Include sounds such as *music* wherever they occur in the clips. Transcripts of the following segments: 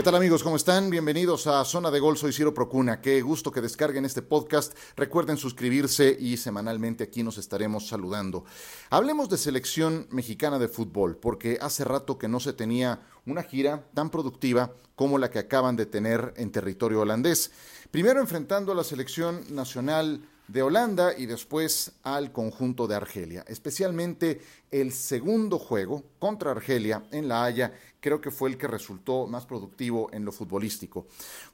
¿Qué tal amigos? ¿Cómo están? Bienvenidos a Zona de Gol, soy Ciro Procuna. Qué gusto que descarguen este podcast. Recuerden suscribirse y semanalmente aquí nos estaremos saludando. Hablemos de selección mexicana de fútbol, porque hace rato que no se tenía una gira tan productiva como la que acaban de tener en territorio holandés. Primero enfrentando a la selección nacional de Holanda y después al conjunto de Argelia. Especialmente el segundo juego contra Argelia en La Haya creo que fue el que resultó más productivo en lo futbolístico,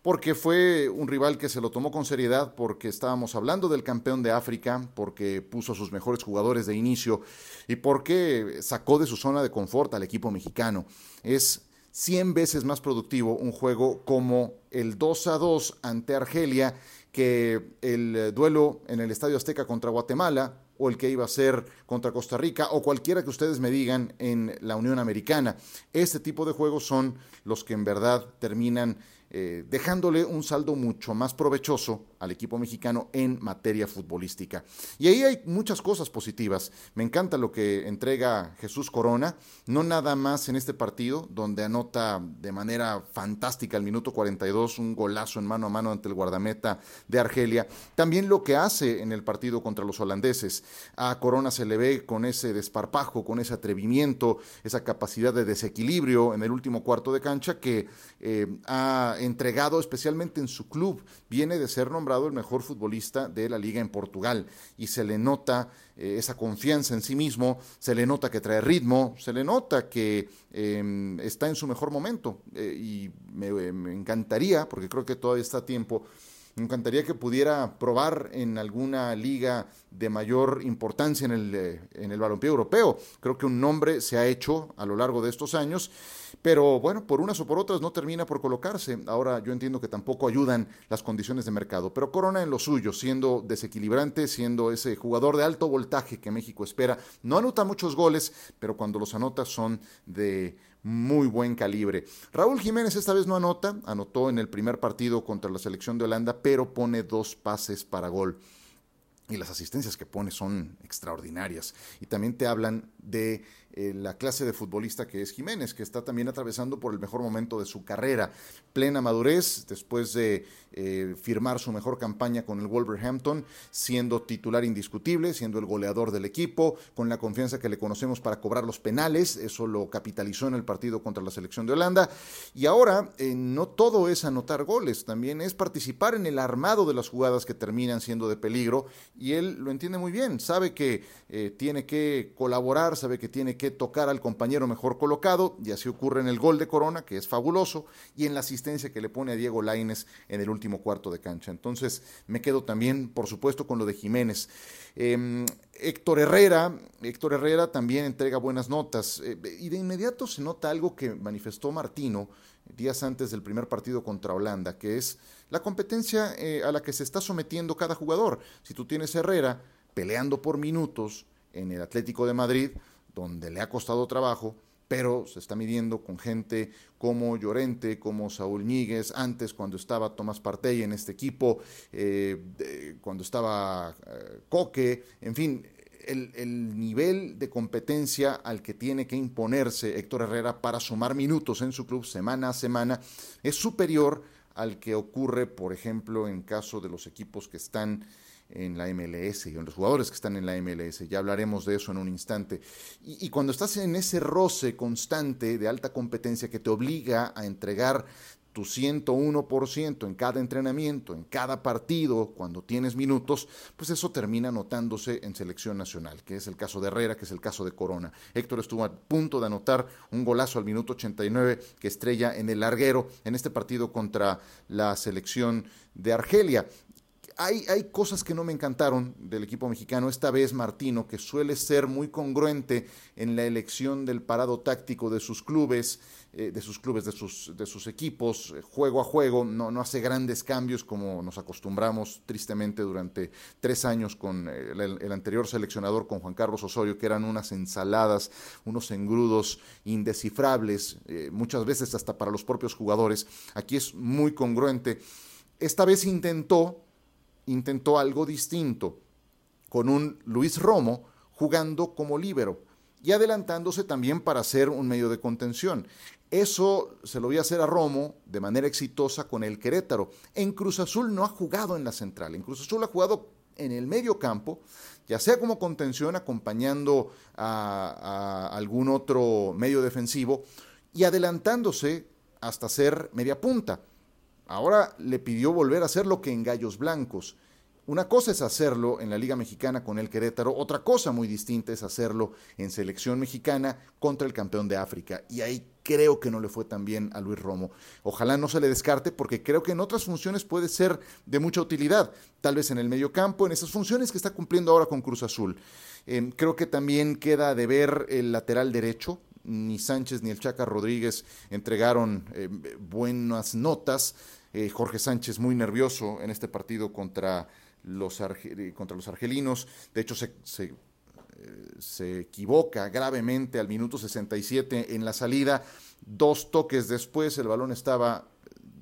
porque fue un rival que se lo tomó con seriedad, porque estábamos hablando del campeón de África, porque puso a sus mejores jugadores de inicio y porque sacó de su zona de confort al equipo mexicano. Es 100 veces más productivo un juego como el 2 a 2 ante Argelia que el duelo en el Estadio Azteca contra Guatemala o el que iba a ser contra Costa Rica o cualquiera que ustedes me digan en la Unión Americana. Este tipo de juegos son los que en verdad terminan eh, dejándole un saldo mucho más provechoso al equipo mexicano en materia futbolística. Y ahí hay muchas cosas positivas. Me encanta lo que entrega Jesús Corona, no nada más en este partido, donde anota de manera fantástica al minuto 42 un golazo en mano a mano ante el guardameta de Argelia, también lo que hace en el partido contra los holandeses. A Corona se le ve con ese desparpajo, con ese atrevimiento, esa capacidad de desequilibrio en el último cuarto de cancha que eh, ha entregado especialmente en su club. Viene de ser nombrado el mejor futbolista de la liga en Portugal y se le nota eh, esa confianza en sí mismo, se le nota que trae ritmo, se le nota que em, está en su mejor momento eh, y me, encantaría, porque creo que todavía está a tiempo, me encantaría que pudiera probar en alguna liga de mayor importancia en el, eh, en el balompié europeo. Creo que un nombre se ha hecho a lo largo de estos años, pero bueno, por unas o por otras no termina por colocarse. Ahora yo entiendo que tampoco ayudan las condiciones de mercado, pero Corona en lo suyo, siendo desequilibrante, siendo ese jugador de alto voltaje que México espera. No anota muchos goles, pero cuando los anota son de muy buen calibre. Raúl Jiménez esta vez no anota, anotó en el primer partido contra la selección de Holanda, pero pone dos pases para gol. Y las asistencias que pone son extraordinarias. Y también te hablan de eh, la clase de futbolista que es Jiménez, que está también atravesando por el mejor momento de su carrera. Plena madurez, después de eh, firmar su mejor campaña con el Wolverhampton, siendo titular indiscutible, siendo el goleador del equipo, con la confianza que le conocemos para cobrar los penales, eso lo capitalizó en el partido contra la selección de Holanda. Y ahora, eh, no todo es anotar goles, también es participar en el armado de las jugadas que terminan siendo de peligro, y él lo entiende muy bien, sabe que tiene que colaborar, sabe que tiene que tocar al compañero mejor colocado, y así ocurre en el gol de Corona, que es fabuloso, y en la asistencia que le pone a Diego Laines en el último cuarto de cancha. Entonces, me quedo también, por supuesto, con lo de Jiménez. Em, Héctor Herrera, Héctor Herrera también entrega buenas notas, eh, y de inmediato se nota algo que manifestó Martino días antes del primer partido contra Holanda, que es la competencia eh, a la que se está sometiendo cada jugador. Si tú tienes Herrera peleando por minutos en el Atlético de Madrid, donde le ha costado trabajo, pero se está midiendo con gente como Llorente, como Saúl Ñíguez, antes cuando estaba Tomás Partey en este equipo, eh, cuando estaba eh, Coque, en fin, el, el, nivel de competencia al que tiene que imponerse Héctor Herrera para sumar minutos en su club semana a semana es superior al que ocurre, por ejemplo, en caso de los equipos que están en la MLS y en los jugadores que están en la MLS. Ya hablaremos de eso en un instante. Y, cuando estás en ese roce constante de alta competencia que te obliga a entregar tu 101% en cada entrenamiento, en cada partido, cuando tienes minutos, pues eso termina notándose en selección nacional, que es el caso de Herrera, que es el caso de Corona. Héctor estuvo a punto de anotar un golazo al minuto 89 que estrella en el larguero en este partido contra la selección de Argelia hay, cosas que no me encantaron del equipo mexicano. Esta vez Martino, que suele ser muy congruente en la elección del parado táctico de sus clubes, eh, de sus clubes, de sus, de sus equipos, eh, juego a juego, no, no hace grandes cambios como nos acostumbramos tristemente durante tres años con eh, el, anterior seleccionador, con Juan Carlos Osorio, que eran unas ensaladas, unos engrudos indescifrables, muchas veces hasta para los propios jugadores. Aquí es muy congruente. Esta vez intentó intentó algo distinto, con un Luis Romo jugando como líbero y adelantándose también para ser un medio de contención. Eso se lo voy a hacer a Romo de manera exitosa con el Querétaro. En Cruz Azul no ha jugado en la central, en Cruz Azul ha jugado en el medio campo, ya sea como contención acompañando a, a algún otro medio defensivo y adelantándose hasta ser media punta. Ahora le pidió volver a hacer lo que en Gallos Blancos. Una cosa es hacerlo en la Liga Mexicana con el Querétaro, otra cosa muy distinta es hacerlo en selección mexicana contra el campeón de África. Y ahí creo que no le fue tan bien a Luis Romo. Ojalá no se le descarte porque creo que en otras funciones puede ser de mucha utilidad. Tal vez en el medio campo, en esas funciones que está cumpliendo ahora con Cruz Azul. Eh, creo que también queda de ver el lateral derecho. Ni Sánchez ni el Chaca Rodríguez entregaron eh, buenas notas. Eh, Jorge Sánchez muy nervioso en este partido contra los, los argelinos. De hecho, se, se, equivoca gravemente al minuto 67 en la salida. Dos toques después, el balón estaba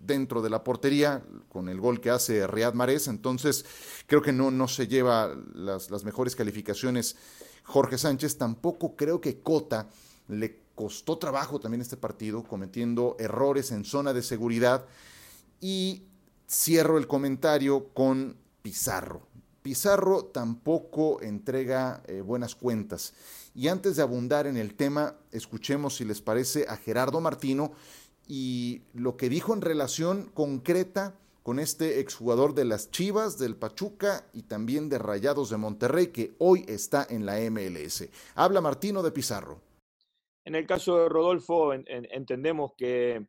dentro de la portería con el gol que hace Riyad Mahrez. Entonces, creo que no, no se lleva las mejores calificaciones Jorge Sánchez. Tampoco creo que Cota le costó trabajo también este partido, cometiendo errores en zona de seguridad. Y cierro el comentario con Pizarro. Pizarro tampoco entrega eh, buenas cuentas. Y antes de abundar en el tema, escuchemos si les parece a Gerardo Martino y lo que dijo en relación concreta con este exjugador de las Chivas, del Pachuca y también de Rayados de Monterrey, que hoy está en la MLS. Habla Martino de Pizarro. En el caso de Rodolfo, entendemos que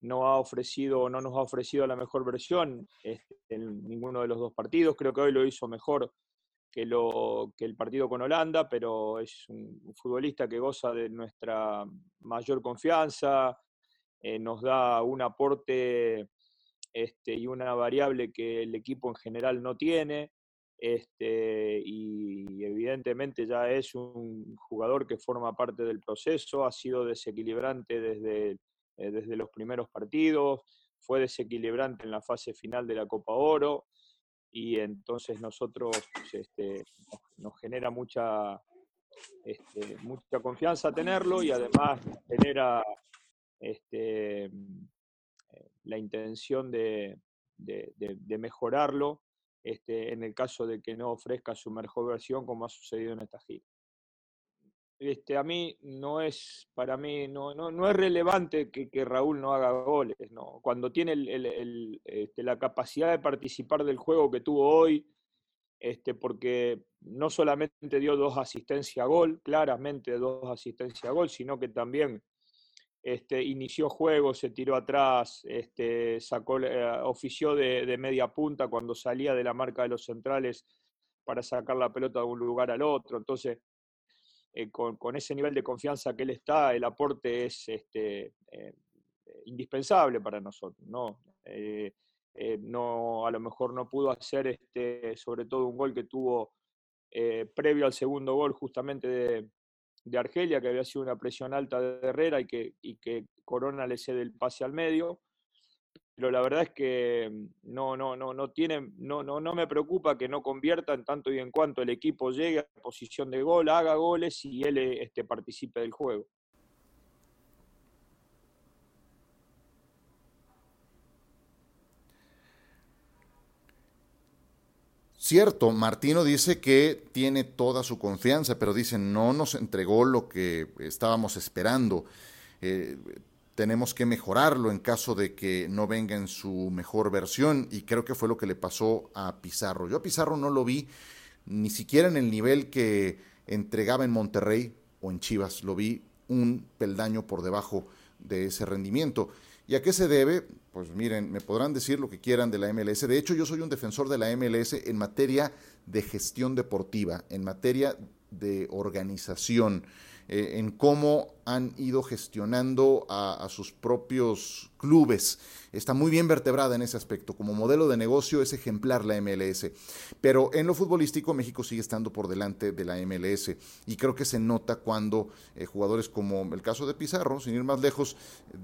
no ha ofrecido, no nos ha ofrecido la mejor versión este, en ninguno de los dos partidos. Creo que hoy lo hizo mejor que, lo, que el partido con Holanda, pero es un futbolista que goza de nuestra mayor confianza, eh, nos da un aporte este, y una variable que el equipo en general no tiene. Este, y evidentemente ya es un jugador que forma parte del proceso, ha sido desequilibrante desde eh, desde los primeros partidos, fue desequilibrante en la fase final de la Copa Oro y entonces nosotros este, nos, genera mucha, este, mucha confianza tenerlo y además genera este, eh, la intención de, mejorarlo este, en el caso de que no ofrezca su mejor versión como ha sucedido en esta gira este, a mí no es, para mí, no, no, no es relevante que, que, Raúl no haga goles, ¿no? Cuando tiene el, el, este, la capacidad de participar del juego que tuvo hoy, este, porque no solamente dio dos asistencias a gol, claramente dos asistencias a gol, sino que también este, inició juego, se tiró atrás, este, sacó, eh, ofició de, de media punta cuando salía de la marca de los centrales para sacar la pelota de un lugar al otro. Entonces, eh, con, ese nivel de confianza que él está, el aporte es este, eh, indispensable para nosotros. ¿no? Eh, a lo mejor no pudo hacer este, sobre todo un gol que tuvo previo al segundo gol justamente de, de, Argelia, que había sido una presión alta de Herrera y que, y que Corona le cede el pase al medio pero la verdad es que mm, no, no, no, no tiene, no, no, no me preocupa que no convierta en tanto y en cuanto el equipo llegue a posición de gol, haga goles y él este, participe del juego. Cierto, Martino dice que tiene toda su confianza, pero dice no nos entregó lo que estábamos esperando. Eh, tenemos que mejorarlo en caso de que no venga en su mejor versión y creo que fue lo que le pasó a Pizarro. Yo a Pizarro no lo vi ni siquiera en el nivel que entregaba en Monterrey o en Chivas, lo vi un peldaño por debajo de ese rendimiento. ¿Y a qué se debe? Pues miren, me podrán decir lo que quieran de la MLS. De hecho, yo soy un defensor de la MLS en materia de gestión deportiva, en materia de organización. Eh, en cómo han ido gestionando a, sus propios clubes. Está muy bien vertebrada en ese aspecto. Como modelo de negocio es ejemplar la MLS. Pero en lo futbolístico México sigue estando por delante de la MLS. Y creo que se nota cuando eh, jugadores como el caso de Pizarro, sin ir más lejos,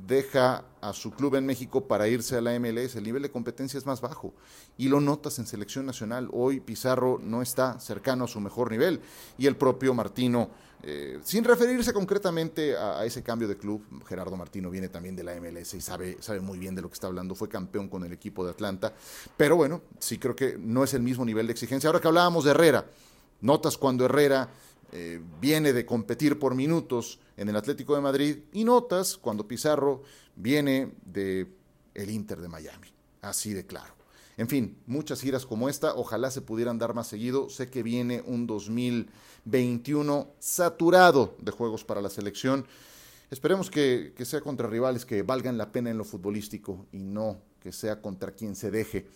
deja a su club en México para irse a la MLS. El nivel de competencia es más bajo. Y lo notas en selección nacional. Hoy Pizarro no está cercano a su mejor nivel. Y el propio Martino, eh, sin referirse concretamente a, ese cambio de club, Gerardo Martino viene también de la MLS y sabe, sabe muy bien de lo que está hablando, fue campeón con el equipo de Atlanta, pero bueno, sí creo que no es el mismo nivel de exigencia. Ahora que hablábamos de Herrera, notas cuando Herrera eh, viene de competir por minutos en el Atlético de Madrid y notas cuando Pizarro viene de el Inter de Miami, así de claro. En fin, muchas giras como esta, ojalá se pudieran dar más seguido. Sé que viene un 2021 saturado de juegos para la selección. Esperemos que, sea contra rivales que valgan la pena en lo futbolístico y no que sea contra quien se deje,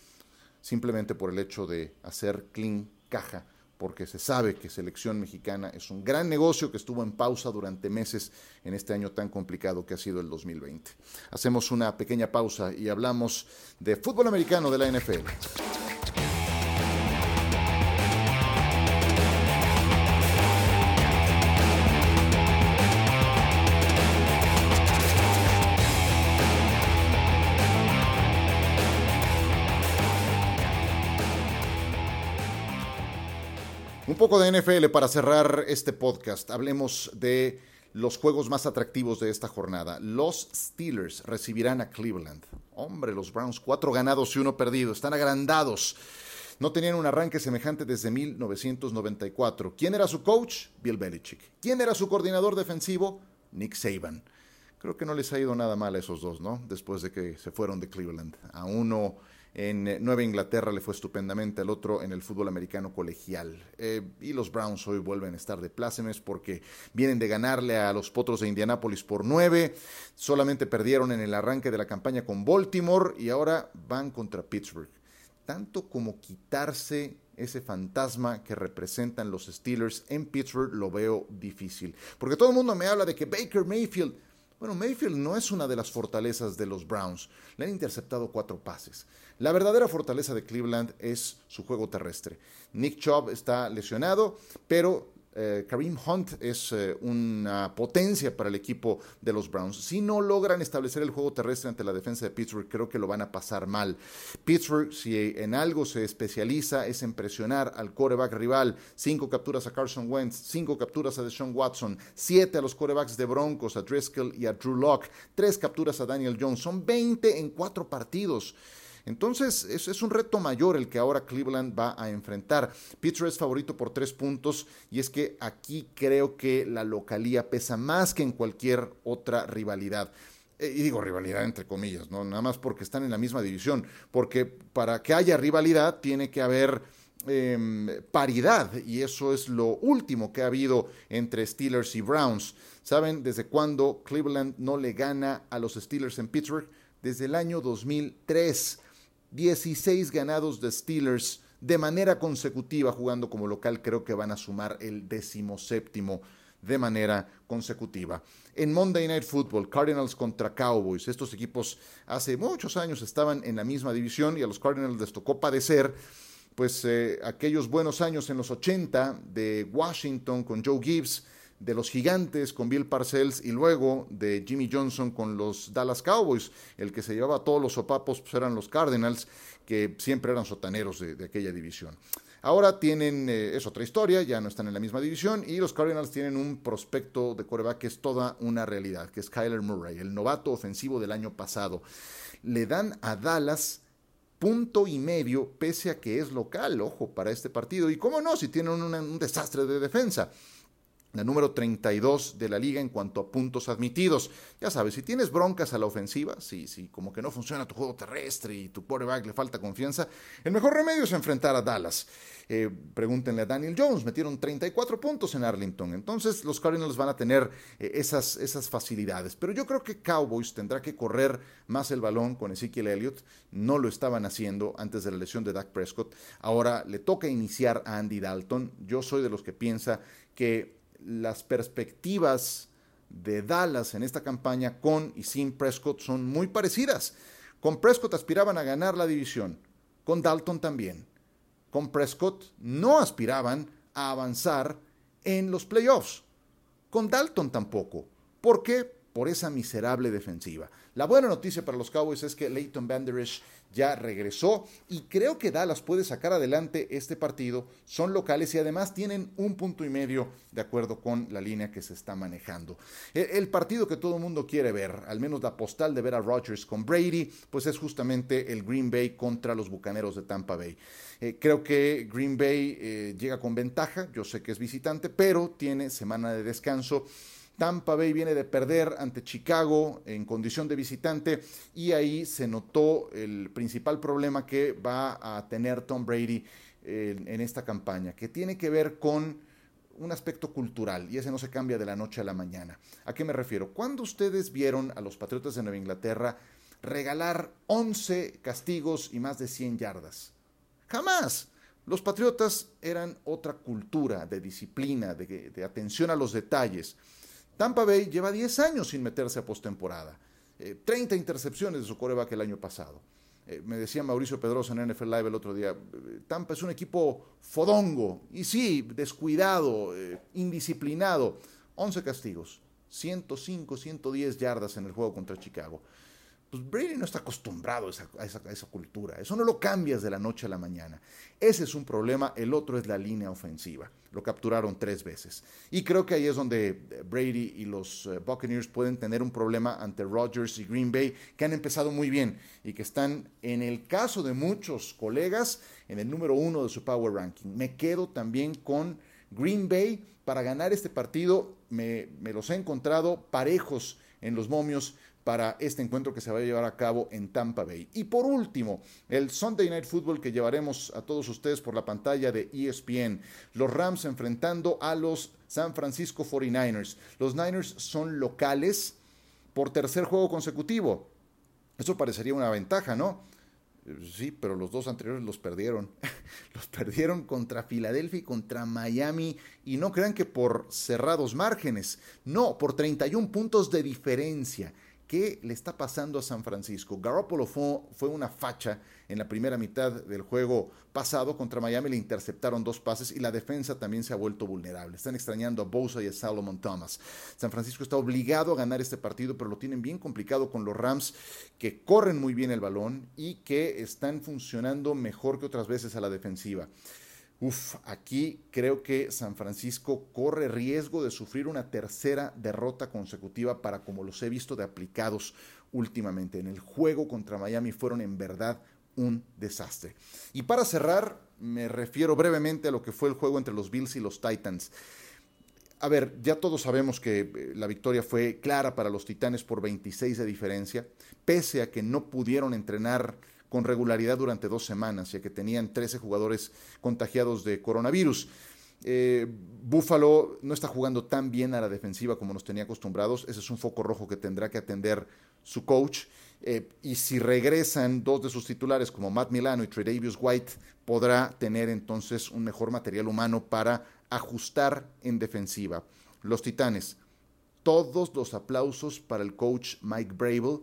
simplemente por el hecho de hacer clean caja porque se sabe que selección mexicana es un gran negocio que estuvo en pausa durante meses en este año tan complicado que ha sido el 2020. Hacemos una pequeña pausa y hablamos de fútbol americano de la NFL. Un poco de NFL para cerrar este podcast. Hablemos de los juegos más atractivos de esta jornada. Los Steelers recibirán a Cleveland. Hombre, los Browns, cuatro ganados y uno perdido. Están agrandados. No tenían un arranque semejante desde 1994. ¿Quién era su coach? Bill Belichick. ¿Quién era su coordinador defensivo? Nick Saban. Creo que no les ha ido nada mal a esos dos, ¿no? Después de que se fueron de Cleveland. A uno en eh, Nueva Inglaterra le fue estupendamente, al otro en el fútbol americano colegial. Eh, y los Browns hoy vuelven a estar de plácemes porque vienen de ganarle a los Potros de Indianápolis por nueve, solamente perdieron en el arranque de la campaña con Baltimore y ahora van contra Pittsburgh. Tanto como quitarse ese fantasma que representan los Steelers en Pittsburgh lo veo difícil. Porque todo el mundo me habla de que Baker Mayfield bueno, Mayfield no es una de las fortalezas de los Browns. Le han interceptado cuatro pases. La verdadera fortaleza de Cleveland es su juego terrestre. Nick Chubb está lesionado, pero eh, Kareem Hunt es eh, una potencia para el equipo de los Browns. Si no logran establecer el juego terrestre ante la defensa de Pittsburgh, creo que lo van a pasar mal. Pittsburgh, si en algo se especializa, es en presionar al coreback rival. Cinco capturas a Carson Wentz, cinco capturas a Deshaun Watson, siete a los corebacks de Broncos, a Driscoll y a Drew Locke, tres capturas a Daniel Jones. Son 20 en cuatro partidos. Entonces, es, un reto mayor el que ahora Cleveland va a enfrentar. Pittsburgh es favorito por tres puntos y es que aquí creo que la localía pesa más que en cualquier otra rivalidad. Eh, y digo rivalidad entre comillas, ¿no? Nada más porque están en la misma división. Porque para que haya rivalidad tiene que haber em, paridad y eso es lo último que ha habido entre Steelers y Browns. ¿Saben desde cuándo Cleveland no le gana a los Steelers en Pittsburgh? Desde el año 2003. 16 ganados de Steelers de manera consecutiva jugando como local. Creo que van a sumar el decimoséptimo de manera consecutiva. En Monday Night Football, Cardinals contra Cowboys. Estos equipos hace muchos años estaban en la misma división y a los Cardinals les tocó padecer pues eh, aquellos buenos años en los 80 de Washington con Joe Gibbs de los gigantes con Bill Parcells y luego de Jimmy Johnson con los Dallas Cowboys. El que se llevaba todos los sopapos pues, eran los Cardinals, que siempre eran sotaneros de, aquella división. Ahora tienen, eh, es otra historia, ya no están en la misma división y los Cardinals tienen un prospecto de coreback que es toda una realidad, que es Kyler Murray, el novato ofensivo del año pasado. Le dan a Dallas punto y medio pese a que es local, ojo, para este partido. Y cómo no, si tienen un desastre de defensa la número 32 de la liga en cuanto a puntos admitidos. Ya sabes, si tienes broncas a la ofensiva, si, si como que no funciona tu juego terrestre y tu quarterback le falta confianza, el mejor remedio es enfrentar a Dallas. Eh, pregúntenle a Daniel Jones, metieron 34 puntos en Arlington, entonces los Cardinals van a tener eh, esas, esas facilidades. Pero yo creo que Cowboys tendrá que correr más el balón con Ezekiel Elliott, no lo estaban haciendo antes de la lesión de Dak Prescott, ahora le toca iniciar a Andy Dalton, yo soy de los que piensa que las perspectivas de Dallas en esta campaña con y sin Prescott son muy parecidas. Con Prescott aspiraban a ganar la división, con Dalton también. Con Prescott no aspiraban a avanzar en los playoffs. Con Dalton tampoco. ¿Por qué? Por esa miserable defensiva. La buena noticia para los Cowboys es que Leighton Vander ya regresó y creo que Dallas puede sacar adelante este partido. Son locales y además tienen un punto y medio de acuerdo con la línea que se está manejando. E, el, partido que todo el mundo quiere ver, al menos la postal de ver a Rodgers con Brady, pues es justamente el Green Bay contra los Bucaneros de Tampa Bay. Eh, creo que Green Bay eh, llega con ventaja, yo sé que es visitante, pero tiene semana de descanso Tampa Bay viene de perder ante Chicago en condición de visitante y ahí se notó el principal problema que va a tener Tom Brady en, esta campaña, que tiene que ver con un aspecto cultural y ese no se cambia de la noche a la mañana. ¿A qué me refiero? Cuando ustedes vieron a los Patriotas de Nueva Inglaterra regalar 11 castigos y más de 100 yardas? Jamás. Los Patriotas eran otra cultura de disciplina, de atención a los detalles. Tampa Bay lleva 10 años sin meterse a postemporada. 30 eh, intercepciones de su coreback el año pasado. Eh, me decía Mauricio Pedrosa en NFL Live el otro día, eh, Tampa es un equipo fodongo, y sí, descuidado, indisciplinado. 11 castigos, 105, 110 yardas en el juego contra Chicago pues Brady no está acostumbrado a esa, cultura. Eso no lo cambias de la noche a la mañana. Ese es un problema. El otro es la línea ofensiva. Lo capturaron tres veces. Y creo que ahí es donde eh, Brady y los eh, Buccaneers pueden tener un problema ante Rodgers y Green Bay, que han empezado muy bien y que están, en el caso de muchos colegas, en el número uno de su Power Ranking. Me quedo también con Green Bay para ganar este partido. Me, me los he encontrado parejos en los momios para este encuentro que se va a llevar a cabo en Tampa Bay. Y por último, el Sunday Night Football que llevaremos a todos ustedes por la pantalla de ESPN. Los Rams enfrentando a los San Francisco 49ers. Los Niners son locales por tercer juego consecutivo. Eso parecería una ventaja, ¿no? Sí, pero los dos anteriores los perdieron. *laughs* los perdieron contra Filadelfia y contra Miami. Y no crean que por cerrados márgenes. No, por 31 puntos de diferencia. ¿Qué le está pasando a San Francisco? Garoppolo fue, una facha en la primera mitad del juego pasado contra Miami, le interceptaron dos pases y la defensa también se ha vuelto vulnerable. Están extrañando a Bosa y a Salomon Thomas. San Francisco está obligado a ganar este partido, pero lo tienen bien complicado con los Rams que corren muy bien el balón y que están funcionando mejor que otras veces a la defensiva. Uf, aquí creo que San Francisco corre riesgo de sufrir una tercera derrota consecutiva para como los he visto de aplicados últimamente. En el juego contra Miami fueron en verdad un desastre. Y para cerrar, me refiero brevemente a lo que fue el juego entre los Bills y los Titans. A ver, ya todos sabemos que eh, la victoria fue clara para los Titanes por 26 de diferencia, pese a que no pudieron entrenar con regularidad durante dos semanas, ya que tenían 13 jugadores contagiados de coronavirus. Eh, Buffalo no está jugando tan bien a la defensiva como nos tenía acostumbrados. Ese es un foco rojo que tendrá que atender su coach. Eh, y si regresan dos de sus titulares como Matt Milano y Tredavious White, podrá tener entonces un mejor material humano para ajustar en defensiva. Los Titanes, todos los aplausos para el coach Mike Brable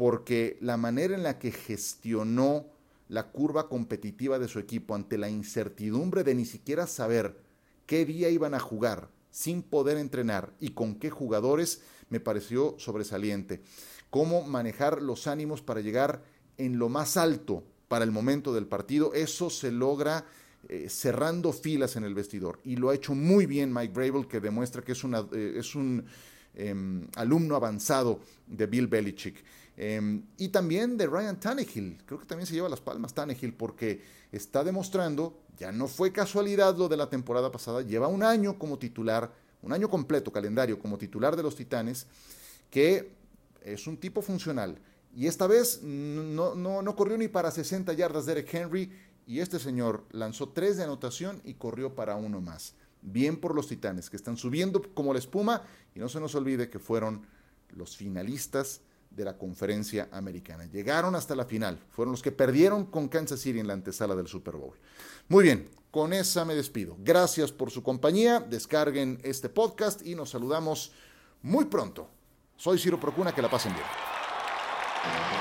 porque la manera en la que gestionó la curva competitiva de su equipo ante la incertidumbre de ni siquiera saber qué día iban a jugar sin poder entrenar y con qué jugadores me pareció sobresaliente. Cómo manejar los ánimos para llegar en lo más alto para el momento del partido, eso se logra eh, cerrando filas en el vestidor. Y lo ha hecho muy bien Mike Brable, que demuestra que es, eh, un em, alumno avanzado de Bill Belichick. Em, y también de Ryan Tannehill. Creo que también se lleva las palmas Tannehill porque está demostrando, ya no fue casualidad lo de la temporada pasada, lleva un año como titular, un año completo calendario como titular de los Titanes, que es un tipo funcional. Y esta vez no, no, no corrió ni para 60 yardas Derek Henry y este señor lanzó tres de anotación y corrió para uno más. Bien por los Titanes, que están subiendo como la espuma y no se nos olvide que fueron los finalistas de la conferencia americana. Llegaron hasta la final, fueron los que perdieron con Kansas City en la antesala del Super Bowl. Muy bien, con esa me despido. Gracias por su compañía, descarguen este podcast y nos saludamos muy pronto. Soy Ciro Procuna, que la pasen bien.